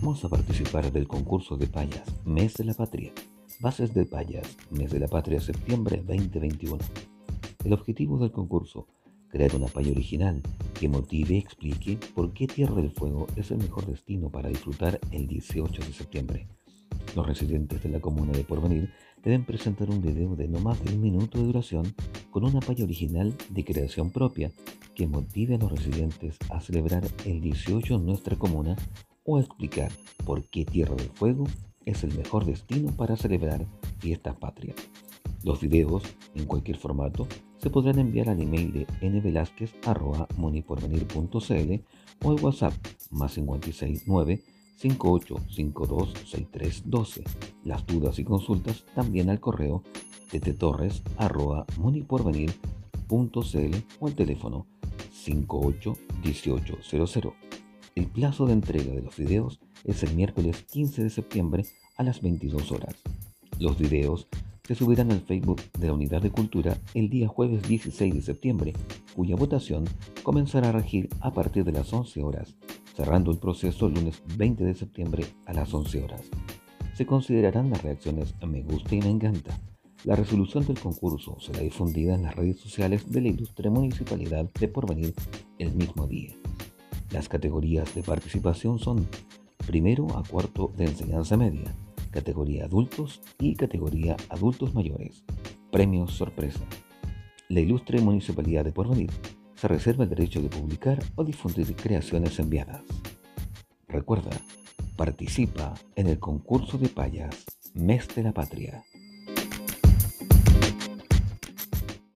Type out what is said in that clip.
Vamos a participar del concurso de payas Mes de la Patria. Bases de payas Mes de la Patria septiembre 2021. El objetivo del concurso, crear una paya original que motive y explique por qué Tierra del Fuego es el mejor destino para disfrutar el 18 de septiembre. Los residentes de la comuna de Porvenir deben presentar un video de no más de un minuto de duración con una paya original de creación propia que motive a los residentes a celebrar el 18 en nuestra comuna o explicar por qué Tierra del Fuego es el mejor destino para celebrar fiestas patrias. Los videos, en cualquier formato, se podrán enviar al email de nvelasquez.moniporvenir.cl o al WhatsApp más 569 58526312. Las dudas y consultas también al correo ttetorres.moniporvenir.cl o al teléfono 581800. El plazo de entrega de los videos es el miércoles 15 de septiembre a las 22 horas. Los videos se subirán al Facebook de la Unidad de Cultura el día jueves 16 de septiembre, cuya votación comenzará a regir a partir de las 11 horas, cerrando el proceso el lunes 20 de septiembre a las 11 horas. Se considerarán las reacciones me gusta y me encanta. La resolución del concurso será difundida en las redes sociales de la ilustre municipalidad de Porvenir el mismo día. Las categorías de participación son primero a cuarto de enseñanza media, categoría adultos y categoría adultos mayores. Premios sorpresa. La ilustre Municipalidad de Porvenir se reserva el derecho de publicar o difundir creaciones enviadas. Recuerda, participa en el concurso de payas Mes de la Patria.